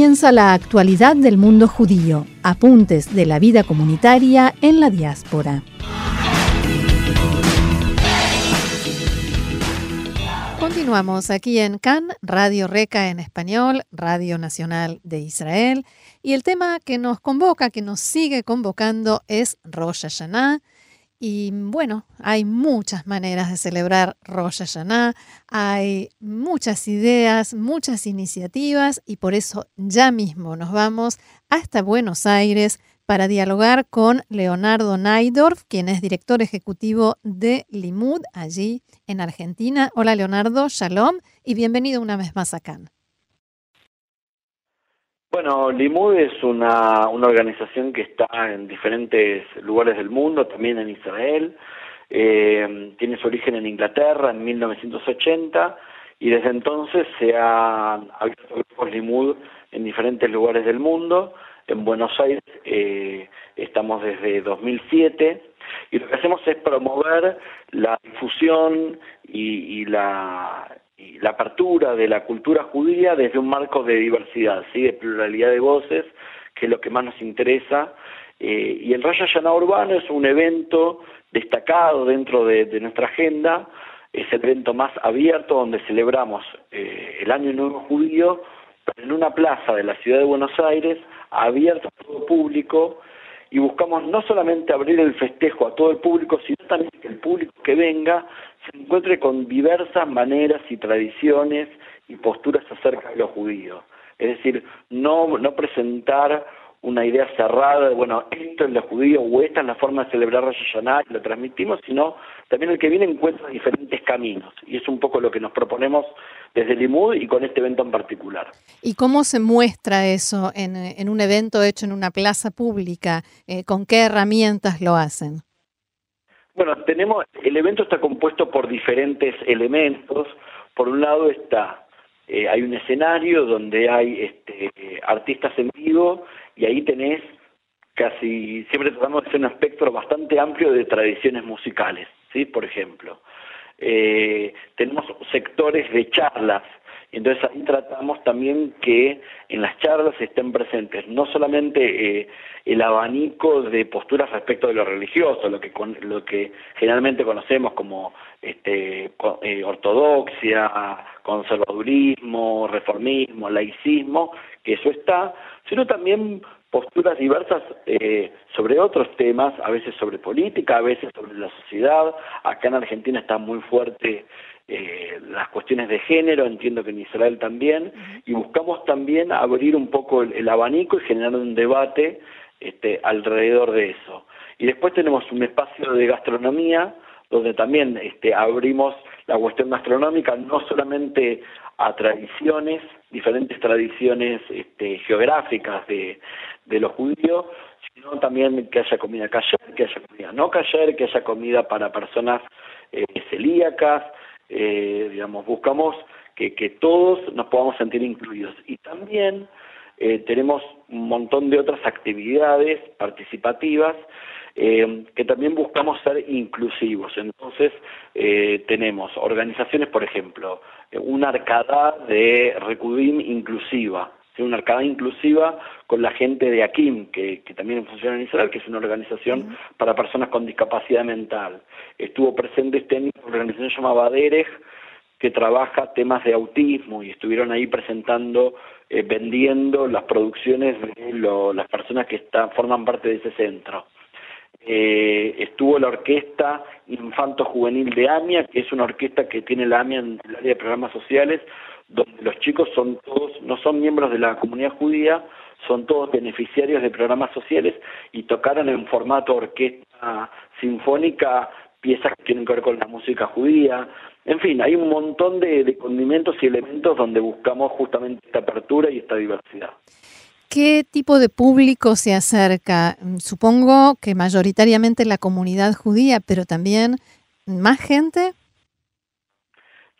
Comienza la actualidad del mundo judío, apuntes de la vida comunitaria en la diáspora. Continuamos aquí en CAN, Radio Reca en español, Radio Nacional de Israel, y el tema que nos convoca, que nos sigue convocando es Rosh Hashanah, y bueno, hay muchas maneras de celebrar Rosh Hashanah, hay muchas ideas, muchas iniciativas y por eso ya mismo nos vamos hasta Buenos Aires para dialogar con Leonardo Naidorf, quien es director ejecutivo de Limud allí en Argentina. Hola Leonardo, shalom y bienvenido una vez más acá. Bueno, Limud es una, una organización que está en diferentes lugares del mundo, también en Israel. Eh, tiene su origen en Inglaterra en 1980 y desde entonces se han abierto grupos Limud en diferentes lugares del mundo. En Buenos Aires eh, estamos desde 2007 y lo que hacemos es promover la difusión y, y la la apertura de la cultura judía desde un marco de diversidad, ¿sí? de pluralidad de voces, que es lo que más nos interesa. Eh, y el Rosh Hashanah Urbano es un evento destacado dentro de, nuestra agenda, es el evento más abierto donde celebramos eh, el Año Nuevo Judío en una plaza de la ciudad de Buenos Aires, abierto a todo público, y buscamos no solamente abrir el festejo a todo el público, sino también que el público que venga se encuentre con diversas maneras y tradiciones y posturas acerca de los judíos. Es decir, no, no presentar una idea cerrada de, bueno, esto es lo judío o esta es la forma de celebrar Rosh Hashanah y lo transmitimos, sino también el que viene encuentra diferentes caminos. Y es un poco lo que nos proponemos desde el IMUD y con este evento en particular. ¿Y cómo se muestra eso en, en un evento hecho en una plaza pública? Eh, ¿Con qué herramientas lo hacen? Bueno, tenemos, el evento está compuesto por diferentes elementos. Por un lado está, eh, hay un escenario donde hay este, artistas en vivo y ahí tenés casi, siempre tratamos de hacer un espectro bastante amplio de tradiciones musicales, ¿sí? Por ejemplo. Eh, tenemos sectores de charlas entonces ahí tratamos también que en las charlas estén presentes no solamente eh, el abanico de posturas respecto de lo religioso, lo que lo que generalmente conocemos como este, eh, ortodoxia, conservadurismo, reformismo, laicismo, que eso está, sino también posturas diversas eh, sobre otros temas, a veces sobre política, a veces sobre la sociedad. Acá en Argentina está muy fuerte eh, las cuestiones de género, entiendo que en Israel también, y buscamos también abrir un poco el, abanico y generar un debate este, alrededor de eso. Y después tenemos un espacio de gastronomía, donde también este, abrimos la cuestión gastronómica no solamente a tradiciones, diferentes tradiciones este, geográficas de, de los judíos, sino también que haya comida cayer, que haya comida no cayer, que haya comida para personas eh, celíacas, eh, digamos, buscamos que, que, todos nos podamos sentir incluidos. Y también eh, tenemos un montón de otras actividades participativas eh, que también buscamos ser inclusivos. Entonces, eh, tenemos organizaciones, por ejemplo, una arcada de Recudim inclusiva, una arcada inclusiva con la gente de AKIM, que, que, también funciona en Israel, que es una organización para personas con discapacidad mental. Estuvo presente este año una organización llamada Derech, que trabaja temas de autismo y estuvieron ahí presentando, eh, vendiendo las producciones de las personas que están, forman parte de ese centro. Eh, estuvo la orquesta Infanto Juvenil de AMIA, que es una orquesta que tiene la AMIA en el área de programas sociales, donde los chicos son todos, no son miembros de la comunidad judía, son todos beneficiarios de programas sociales y tocaron en formato orquesta sinfónica piezas que tienen que ver con la música judía. En fin, hay un montón de, condimentos y elementos donde buscamos justamente esta apertura y esta diversidad. ¿Qué tipo de público se acerca? Supongo que mayoritariamente la comunidad judía, pero también más gente.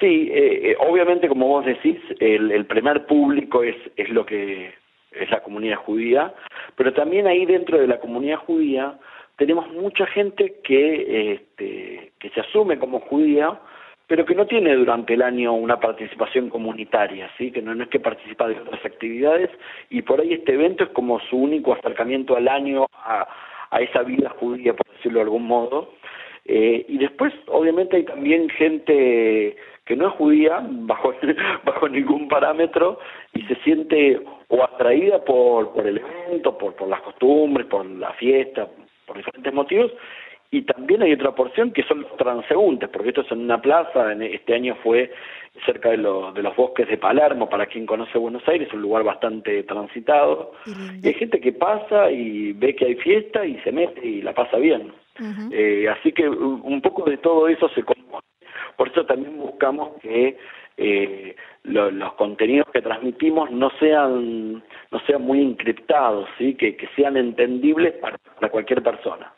Sí, eh, eh, obviamente como vos decís, el, primer público es, es lo que es la comunidad judía, pero también ahí dentro de la comunidad judía tenemos mucha gente que, este, que se asume como judía, pero que no tiene durante el año una participación comunitaria, ¿sí? que no, es que participa de otras actividades, y por ahí este evento es como su único acercamiento al año a, a esa vida judía, por decirlo de algún modo. Eh, y después, obviamente, hay también gente que no es judía bajo, bajo ningún parámetro y se siente o atraída por, por el evento, por, por las costumbres, por la fiesta, por diferentes motivos, y también hay otra porción que son los transeúntes, porque esto es en una plaza, este año fue cerca de, de los bosques de Palermo, para quien conoce Buenos Aires, un lugar bastante transitado, y hay gente que pasa y ve que hay fiesta y se mete y la pasa bien. Eh, así que un poco de todo eso se compone. Por eso también buscamos que eh, los contenidos que transmitimos no sean no sean muy encriptados, sí, que, que sean entendibles para, cualquier persona.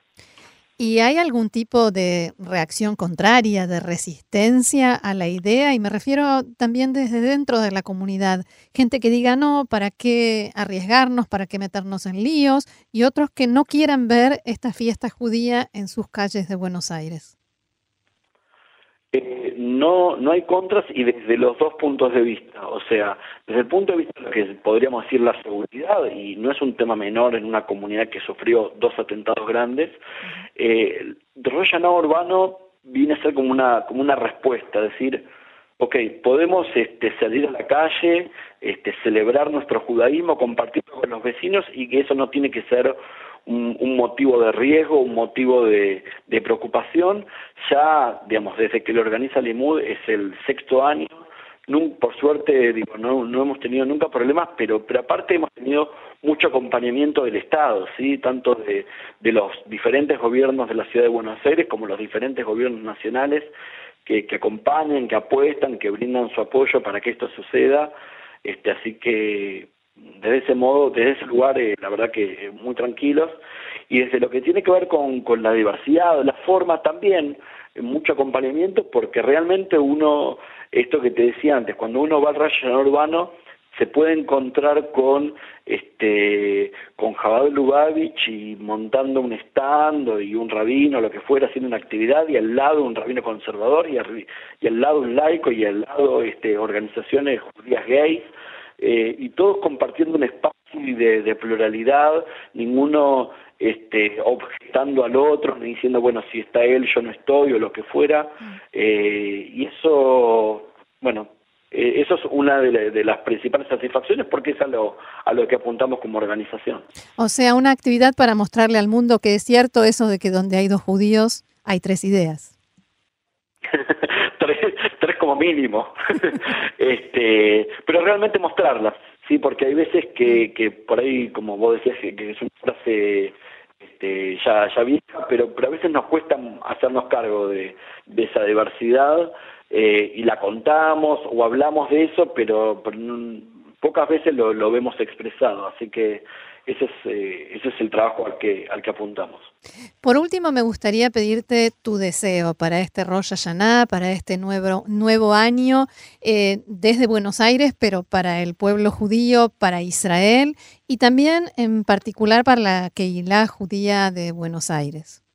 ¿Y hay algún tipo de reacción contraria, de resistencia a la idea? Y me refiero también desde dentro de la comunidad. Gente que diga, no, ¿para qué arriesgarnos? ¿Para qué meternos en líos? Y otros que no quieran ver esta fiesta judía en sus calles de Buenos Aires. Eh, no, no hay contras y desde los dos puntos de vista. O sea, desde el punto de vista de lo que podríamos decir la seguridad, y no es un tema menor en una comunidad que sufrió dos atentados grandes, eh, desarrollo urbano viene a ser como una, como una respuesta, es decir, ok, podemos este, salir a la calle, este, celebrar nuestro judaísmo, compartirlo con los vecinos y que eso no tiene que ser un, motivo de riesgo, un motivo de, preocupación. Ya, digamos, desde que lo organiza Limud es el sexto año. por suerte, digo, no, no hemos tenido nunca problemas, pero, pero aparte hemos tenido mucho acompañamiento del Estado, sí, tanto de, de los diferentes gobiernos de la Ciudad de Buenos Aires como los diferentes gobiernos nacionales que, que acompañan, que apuestan, que brindan su apoyo para que esto suceda. Este, así que desde ese modo, desde ese lugar, eh, la verdad que eh, muy tranquilos. Y desde lo que tiene que ver con, con la diversidad, la forma también, eh, mucho acompañamiento, porque realmente uno, esto que te decía antes, cuando uno va al rayo urbano, se puede encontrar con este con Jabal Lubavitch y montando un stand y un rabino, lo que fuera, haciendo una actividad y al lado un rabino conservador y, y al lado un laico y al lado este organizaciones judías gays eh, y todos compartiendo un espacio de, de pluralidad, ninguno este, objetando al otro, ni diciendo, bueno, si está él, yo no estoy, o lo que fuera. Mm. Eh, y eso, bueno, eh, eso es una de, las principales satisfacciones porque es a lo, a lo que apuntamos como organización. O sea, una actividad para mostrarle al mundo que es cierto eso de que donde hay dos judíos hay tres ideas. Mínimo. este, pero realmente mostrarlas, sí, porque hay veces que, que por ahí, como vos decías, que es una frase este, ya, ya vieja, pero, pero a veces nos cuesta hacernos cargo de, de esa diversidad eh, y la contamos o hablamos de eso, pero, pero pocas veces lo vemos expresado, así que ese es, eh, ese es el trabajo al que, al que apuntamos. Por último, me gustaría pedirte tu deseo para este Rosh Hashanah, para este nuevo, nuevo año eh, desde Buenos Aires, pero para el pueblo judío, para Israel y también en particular para la Keilah judía de Buenos Aires.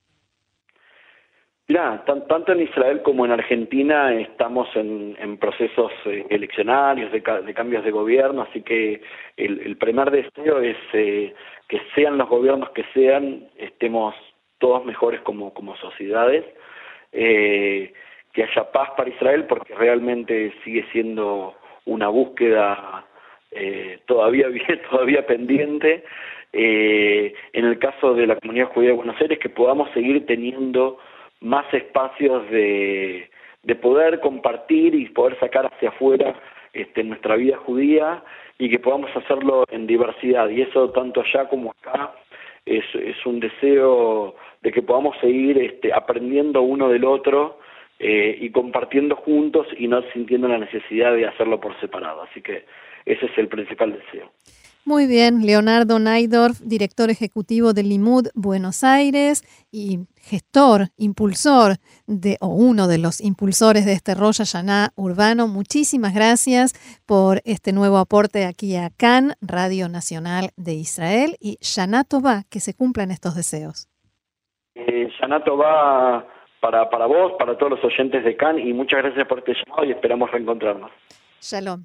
Tanto en Israel como en Argentina estamos en, procesos eh, eleccionarios, de, cambios de gobierno, así que el, primer deseo es eh, que sean los gobiernos que sean, estemos todos mejores como, como sociedades, eh, que haya paz para Israel, porque realmente sigue siendo una búsqueda todavía todavía pendiente. en el caso de la comunidad judía de Buenos Aires, que podamos seguir teniendo más espacios de, de poder compartir y poder sacar hacia afuera este, nuestra vida judía y que podamos hacerlo en diversidad. Y eso tanto allá como acá es, es un deseo de que podamos seguir este, aprendiendo uno del otro eh, y compartiendo juntos y no sintiendo la necesidad de hacerlo por separado. Así que ese es el principal deseo. Muy bien, Leonardo Naidorf, director ejecutivo del Limud Buenos Aires y gestor, impulsor de, o uno de los impulsores de este Rosh Hashanah urbano. Muchísimas gracias por este nuevo aporte aquí a CAN, Radio Nacional de Israel, y Shana Tova, que se cumplan estos deseos. Eh, Shana Tova para, para vos, para todos los oyentes de CAN, y muchas gracias por este llamado y esperamos reencontrarnos. Shalom.